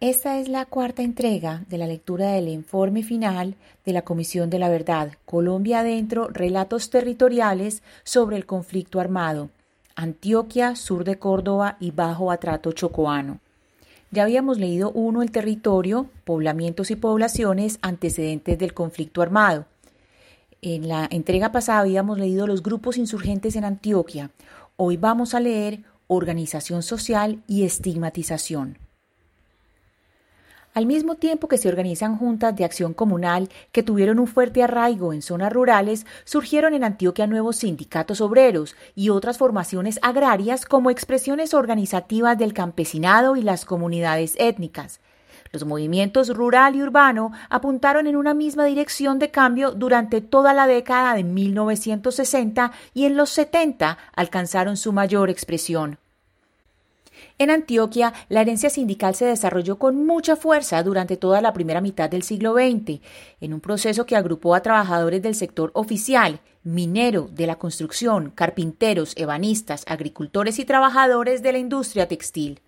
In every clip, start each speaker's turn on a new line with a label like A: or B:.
A: Esta es la cuarta entrega de la lectura del informe final de la Comisión de la Verdad, Colombia Adentro, Relatos Territoriales sobre el Conflicto Armado, Antioquia, Sur de Córdoba y Bajo Atrato Chocoano. Ya habíamos leído uno, el territorio, poblamientos y poblaciones, antecedentes del conflicto armado. En la entrega pasada habíamos leído los grupos insurgentes en Antioquia. Hoy vamos a leer organización social y estigmatización. Al mismo tiempo que se organizan juntas de acción comunal que tuvieron un fuerte arraigo en zonas rurales, surgieron en Antioquia nuevos sindicatos obreros y otras formaciones agrarias como expresiones organizativas del campesinado y las comunidades étnicas. Los movimientos rural y urbano apuntaron en una misma dirección de cambio durante toda la década de 1960 y en los 70 alcanzaron su mayor expresión. En Antioquia, la herencia sindical se desarrolló con mucha fuerza durante toda la primera mitad del siglo XX, en un proceso que agrupó a trabajadores del sector oficial, minero, de la construcción, carpinteros, ebanistas, agricultores y trabajadores de la industria textil.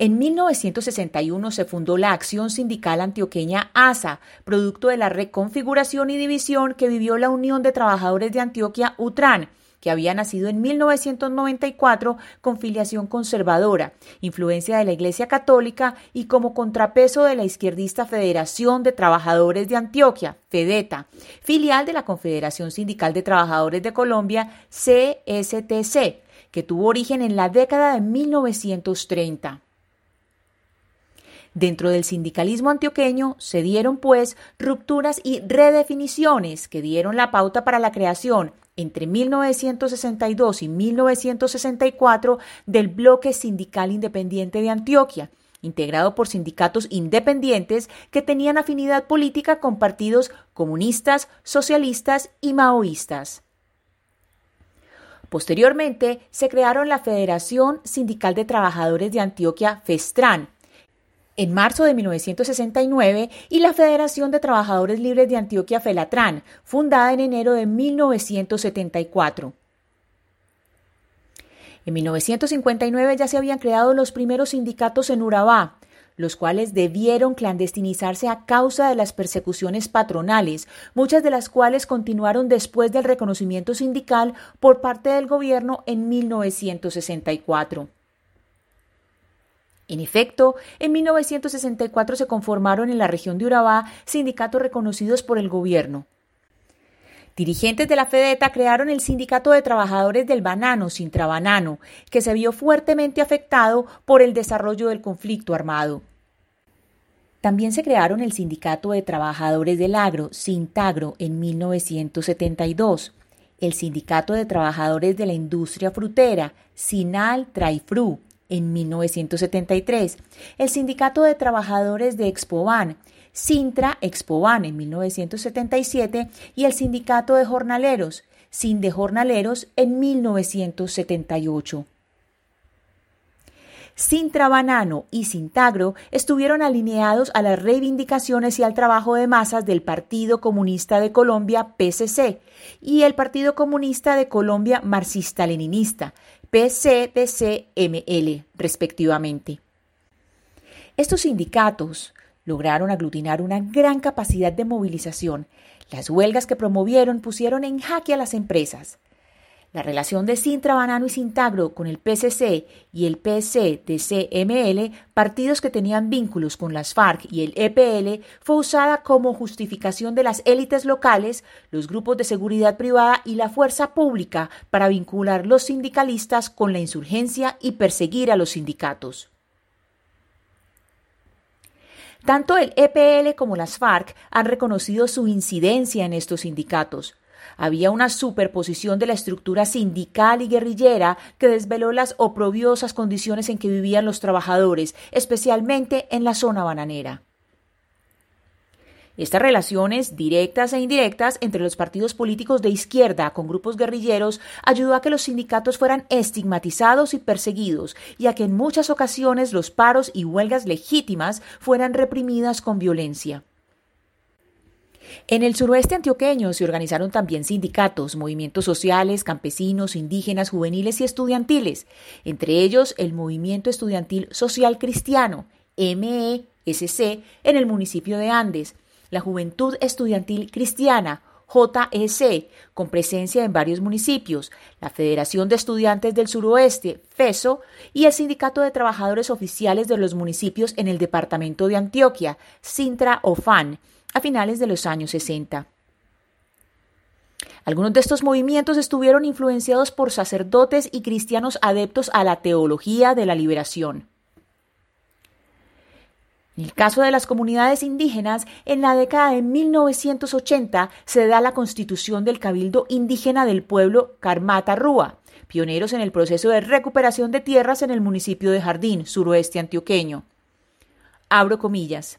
A: En 1961 se fundó la Acción Sindical Antioqueña ASA, producto de la reconfiguración y división que vivió la Unión de Trabajadores de Antioquia UTRAN, que había nacido en 1994 con filiación conservadora, influencia de la Iglesia Católica y como contrapeso de la izquierdista Federación de Trabajadores de Antioquia, FEDETA, filial de la Confederación Sindical de Trabajadores de Colombia, CSTC, que tuvo origen en la década de 1930. Dentro del sindicalismo antioqueño se dieron, pues, rupturas y redefiniciones que dieron la pauta para la creación entre 1962 y 1964 del Bloque Sindical Independiente de Antioquia, integrado por sindicatos independientes que tenían afinidad política con partidos comunistas, socialistas y maoístas. Posteriormente, se crearon la Federación Sindical de Trabajadores de Antioquia, FESTRAN, en marzo de 1969 y la Federación de Trabajadores Libres de Antioquia Felatran, fundada en enero de 1974. En 1959 ya se habían creado los primeros sindicatos en Urabá, los cuales debieron clandestinizarse a causa de las persecuciones patronales, muchas de las cuales continuaron después del reconocimiento sindical por parte del gobierno en 1964. En efecto, en 1964 se conformaron en la región de Urabá sindicatos reconocidos por el gobierno. Dirigentes de la FEDETA crearon el Sindicato de Trabajadores del Banano, Sintrabanano, que se vio fuertemente afectado por el desarrollo del conflicto armado. También se crearon el Sindicato de Trabajadores del Agro, Sintagro, en 1972, el Sindicato de Trabajadores de la Industria Frutera, Sinal Traifru, en 1973, el Sindicato de Trabajadores de Expoban, Sintra Expoban en 1977 y el Sindicato de Jornaleros, Sin Jornaleros en 1978. Sintra Banano y Sintagro estuvieron alineados a las reivindicaciones y al trabajo de masas del Partido Comunista de Colombia, PCC, y el Partido Comunista de Colombia Marxista-Leninista, PCDCML, respectivamente. Estos sindicatos lograron aglutinar una gran capacidad de movilización. Las huelgas que promovieron pusieron en jaque a las empresas. La relación de Sintra Banano y Sintagro con el PCC y el PCDCML, partidos que tenían vínculos con las FARC y el EPL, fue usada como justificación de las élites locales, los grupos de seguridad privada y la fuerza pública para vincular los sindicalistas con la insurgencia y perseguir a los sindicatos. Tanto el EPL como las FARC han reconocido su incidencia en estos sindicatos. Había una superposición de la estructura sindical y guerrillera que desveló las oprobiosas condiciones en que vivían los trabajadores, especialmente en la zona bananera. Estas relaciones, directas e indirectas, entre los partidos políticos de izquierda con grupos guerrilleros ayudó a que los sindicatos fueran estigmatizados y perseguidos, y a que en muchas ocasiones los paros y huelgas legítimas fueran reprimidas con violencia. En el suroeste antioqueño se organizaron también sindicatos, movimientos sociales, campesinos, indígenas, juveniles y estudiantiles, entre ellos el Movimiento Estudiantil Social Cristiano, MESC, en el municipio de Andes, la Juventud Estudiantil Cristiana, JEC, con presencia en varios municipios, la Federación de Estudiantes del Suroeste, FESO, y el Sindicato de Trabajadores Oficiales de los Municipios en el Departamento de Antioquia, Sintra OFAN, a finales de los años 60. Algunos de estos movimientos estuvieron influenciados por sacerdotes y cristianos adeptos a la teología de la liberación. En el caso de las comunidades indígenas, en la década de 1980 se da la constitución del Cabildo Indígena del Pueblo Karmata Rúa, pioneros en el proceso de recuperación de tierras en el municipio de Jardín, suroeste antioqueño. Abro comillas.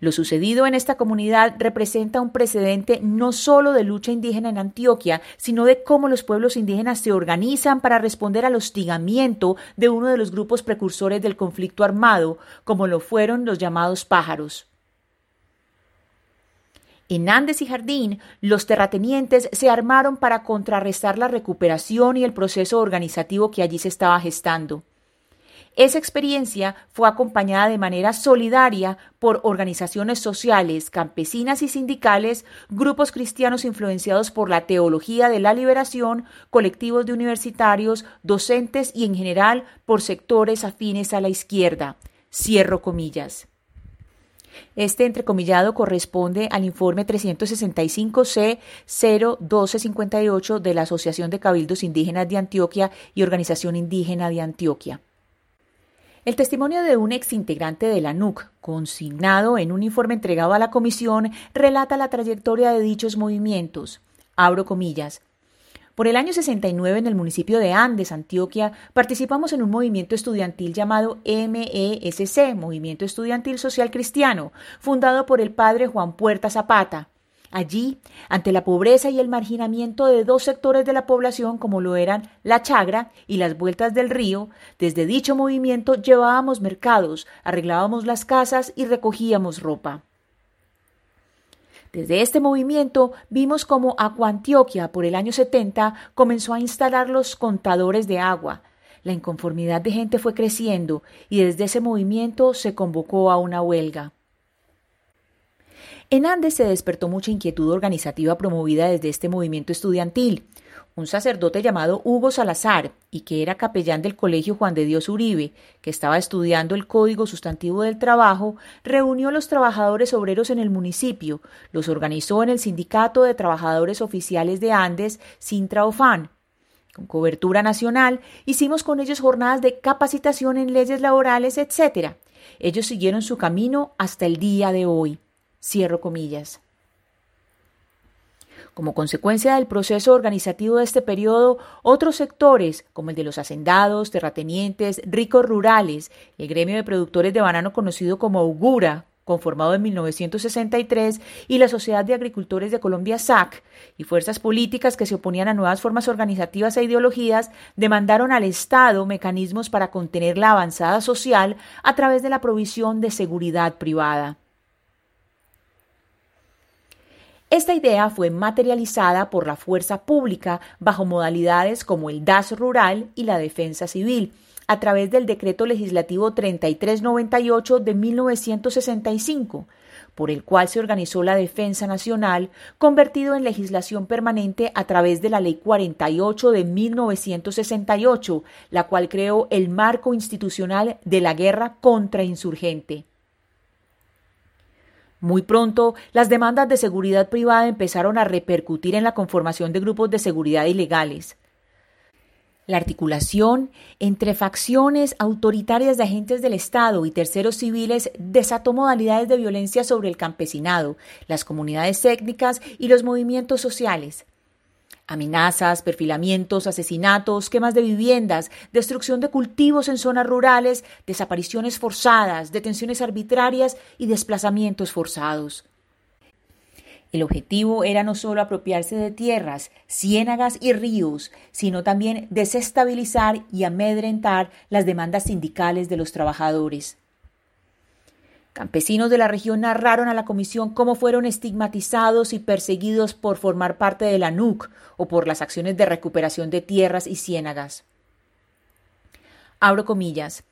A: Lo sucedido en esta comunidad representa un precedente no solo de lucha indígena en Antioquia, sino de cómo los pueblos indígenas se organizan para responder al hostigamiento de uno de los grupos precursores del conflicto armado, como lo fueron los llamados pájaros. En Andes y Jardín, los terratenientes se armaron para contrarrestar la recuperación y el proceso organizativo que allí se estaba gestando. Esa experiencia fue acompañada de manera solidaria por organizaciones sociales, campesinas y sindicales, grupos cristianos influenciados por la teología de la liberación, colectivos de universitarios, docentes y en general por sectores afines a la izquierda. Cierro comillas. Este entrecomillado corresponde al informe 365C 01258 de la Asociación de Cabildos Indígenas de Antioquia y Organización Indígena de Antioquia. El testimonio de un exintegrante de la NUC, consignado en un informe entregado a la comisión, relata la trayectoria de dichos movimientos. Abro comillas. Por el año 69 en el municipio de Andes, Antioquia, participamos en un movimiento estudiantil llamado MESC, Movimiento Estudiantil Social Cristiano, fundado por el padre Juan Puerta Zapata. Allí, ante la pobreza y el marginamiento de dos sectores de la población como lo eran la chagra y las vueltas del río, desde dicho movimiento llevábamos mercados, arreglábamos las casas y recogíamos ropa. Desde este movimiento vimos cómo Acuantioquia por el año 70 comenzó a instalar los contadores de agua. La inconformidad de gente fue creciendo y desde ese movimiento se convocó a una huelga. En Andes se despertó mucha inquietud organizativa promovida desde este movimiento estudiantil. Un sacerdote llamado Hugo Salazar, y que era capellán del Colegio Juan de Dios Uribe, que estaba estudiando el Código Sustantivo del Trabajo, reunió a los trabajadores obreros en el municipio, los organizó en el Sindicato de Trabajadores Oficiales de Andes, Sintraofan, con cobertura nacional, hicimos con ellos jornadas de capacitación en leyes laborales, etc. Ellos siguieron su camino hasta el día de hoy. Cierro comillas. Como consecuencia del proceso organizativo de este periodo, otros sectores, como el de los hacendados, terratenientes, ricos rurales, el gremio de productores de banano conocido como Augura, conformado en 1963, y la Sociedad de Agricultores de Colombia SAC, y fuerzas políticas que se oponían a nuevas formas organizativas e ideologías, demandaron al Estado mecanismos para contener la avanzada social a través de la provisión de seguridad privada. Esta idea fue materializada por la fuerza pública bajo modalidades como el DAS rural y la defensa civil, a través del Decreto Legislativo 3398 de 1965, por el cual se organizó la Defensa Nacional, convertido en legislación permanente a través de la Ley 48 de 1968, la cual creó el marco institucional de la guerra contra insurgente. Muy pronto, las demandas de seguridad privada empezaron a repercutir en la conformación de grupos de seguridad ilegales. La articulación entre facciones autoritarias de agentes del Estado y terceros civiles desató modalidades de violencia sobre el campesinado, las comunidades étnicas y los movimientos sociales. Amenazas, perfilamientos, asesinatos, quemas de viviendas, destrucción de cultivos en zonas rurales, desapariciones forzadas, detenciones arbitrarias y desplazamientos forzados. El objetivo era no solo apropiarse de tierras, ciénagas y ríos, sino también desestabilizar y amedrentar las demandas sindicales de los trabajadores. Campesinos de la región narraron a la comisión cómo fueron estigmatizados y perseguidos por formar parte de la NUC o por las acciones de recuperación de tierras y ciénagas. Abro comillas.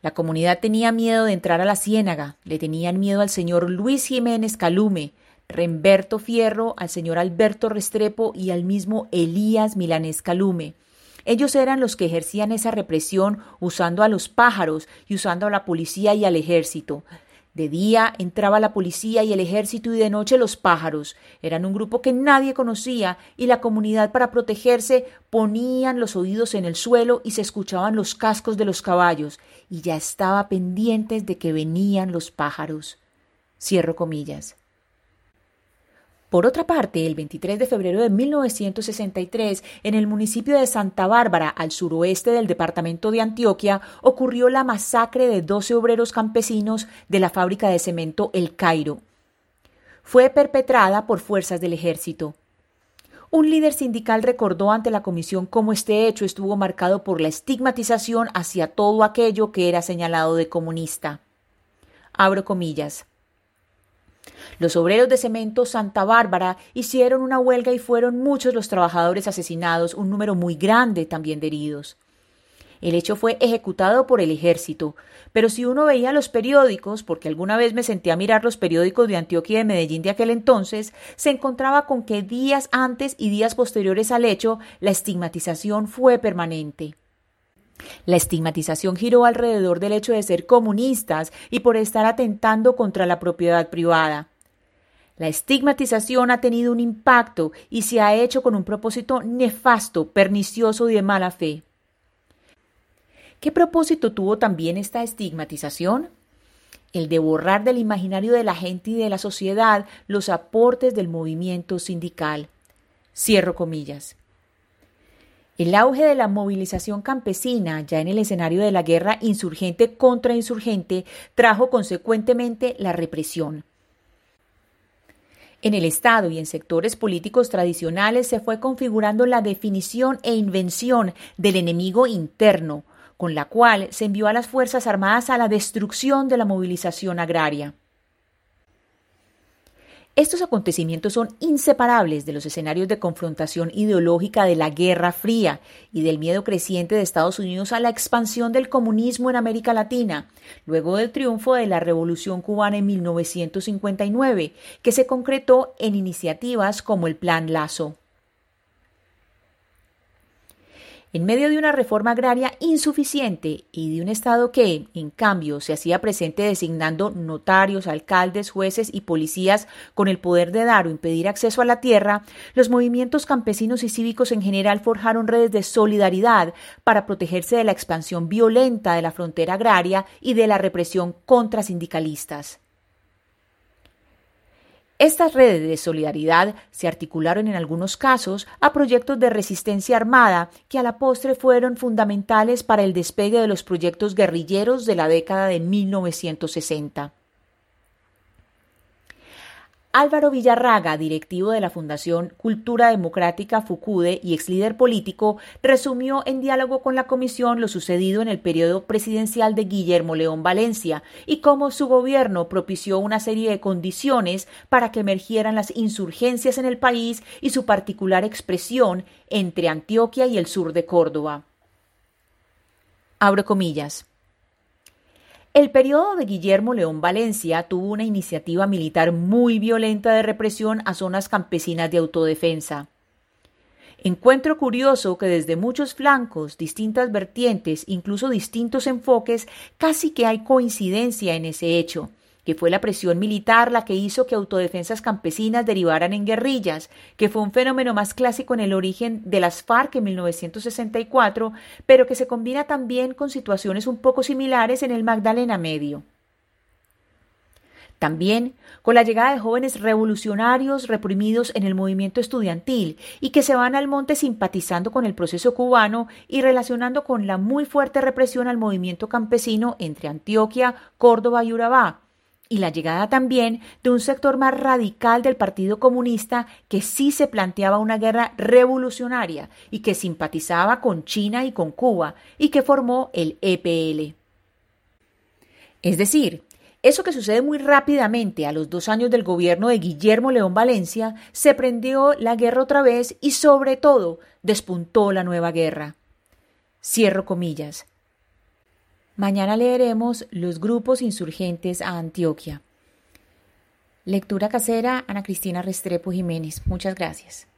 A: La comunidad tenía miedo de entrar a la ciénaga, le tenían miedo al señor Luis Jiménez Calume, Remberto Fierro, al señor Alberto Restrepo y al mismo Elías Milanés Calume. Ellos eran los que ejercían esa represión usando a los pájaros y usando a la policía y al ejército. De día entraba la policía y el ejército y de noche los pájaros. Eran un grupo que nadie conocía y la comunidad para protegerse ponían los oídos en el suelo y se escuchaban los cascos de los caballos y ya estaba pendientes de que venían los pájaros. Cierro comillas. Por otra parte, el 23 de febrero de 1963, en el municipio de Santa Bárbara, al suroeste del departamento de Antioquia, ocurrió la masacre de 12 obreros campesinos de la fábrica de cemento El Cairo. Fue perpetrada por fuerzas del ejército. Un líder sindical recordó ante la comisión cómo este hecho estuvo marcado por la estigmatización hacia todo aquello que era señalado de comunista. Abro comillas. Los obreros de cemento Santa Bárbara hicieron una huelga y fueron muchos los trabajadores asesinados, un número muy grande también de heridos. El hecho fue ejecutado por el ejército, pero si uno veía los periódicos, porque alguna vez me senté a mirar los periódicos de Antioquia y de Medellín de aquel entonces, se encontraba con que días antes y días posteriores al hecho la estigmatización fue permanente. La estigmatización giró alrededor del hecho de ser comunistas y por estar atentando contra la propiedad privada. La estigmatización ha tenido un impacto y se ha hecho con un propósito nefasto, pernicioso y de mala fe. ¿Qué propósito tuvo también esta estigmatización? El de borrar del imaginario de la gente y de la sociedad los aportes del movimiento sindical. Cierro comillas. El auge de la movilización campesina, ya en el escenario de la guerra insurgente contra insurgente, trajo consecuentemente la represión. En el Estado y en sectores políticos tradicionales se fue configurando la definición e invención del enemigo interno, con la cual se envió a las Fuerzas Armadas a la destrucción de la movilización agraria. Estos acontecimientos son inseparables de los escenarios de confrontación ideológica de la Guerra Fría y del miedo creciente de Estados Unidos a la expansión del comunismo en América Latina, luego del triunfo de la Revolución cubana en 1959, que se concretó en iniciativas como el Plan Lazo. En medio de una reforma agraria insuficiente y de un Estado que, en cambio, se hacía presente designando notarios, alcaldes, jueces y policías con el poder de dar o impedir acceso a la tierra, los movimientos campesinos y cívicos en general forjaron redes de solidaridad para protegerse de la expansión violenta de la frontera agraria y de la represión contra sindicalistas. Estas redes de solidaridad se articularon en algunos casos a proyectos de resistencia armada que a la postre fueron fundamentales para el despegue de los proyectos guerrilleros de la década de 1960. Álvaro Villarraga, directivo de la Fundación Cultura Democrática FUCUDE y ex líder político, resumió en diálogo con la comisión lo sucedido en el periodo presidencial de Guillermo León Valencia y cómo su gobierno propició una serie de condiciones para que emergieran las insurgencias en el país y su particular expresión entre Antioquia y el sur de Córdoba. Abro comillas. El periodo de Guillermo León Valencia tuvo una iniciativa militar muy violenta de represión a zonas campesinas de autodefensa. Encuentro curioso que desde muchos flancos, distintas vertientes, incluso distintos enfoques, casi que hay coincidencia en ese hecho, que fue la presión militar la que hizo que autodefensas campesinas derivaran en guerrillas, que fue un fenómeno más clásico en el origen de las FARC en 1964, pero que se combina también con situaciones un poco similares en el Magdalena Medio. También con la llegada de jóvenes revolucionarios reprimidos en el movimiento estudiantil y que se van al monte simpatizando con el proceso cubano y relacionando con la muy fuerte represión al movimiento campesino entre Antioquia, Córdoba y Urabá, y la llegada también de un sector más radical del Partido Comunista que sí se planteaba una guerra revolucionaria y que simpatizaba con China y con Cuba y que formó el EPL. Es decir, eso que sucede muy rápidamente a los dos años del gobierno de Guillermo León Valencia, se prendió la guerra otra vez y sobre todo despuntó la nueva guerra. Cierro comillas. Mañana leeremos Los grupos insurgentes a Antioquia. Lectura casera, Ana Cristina Restrepo Jiménez. Muchas gracias.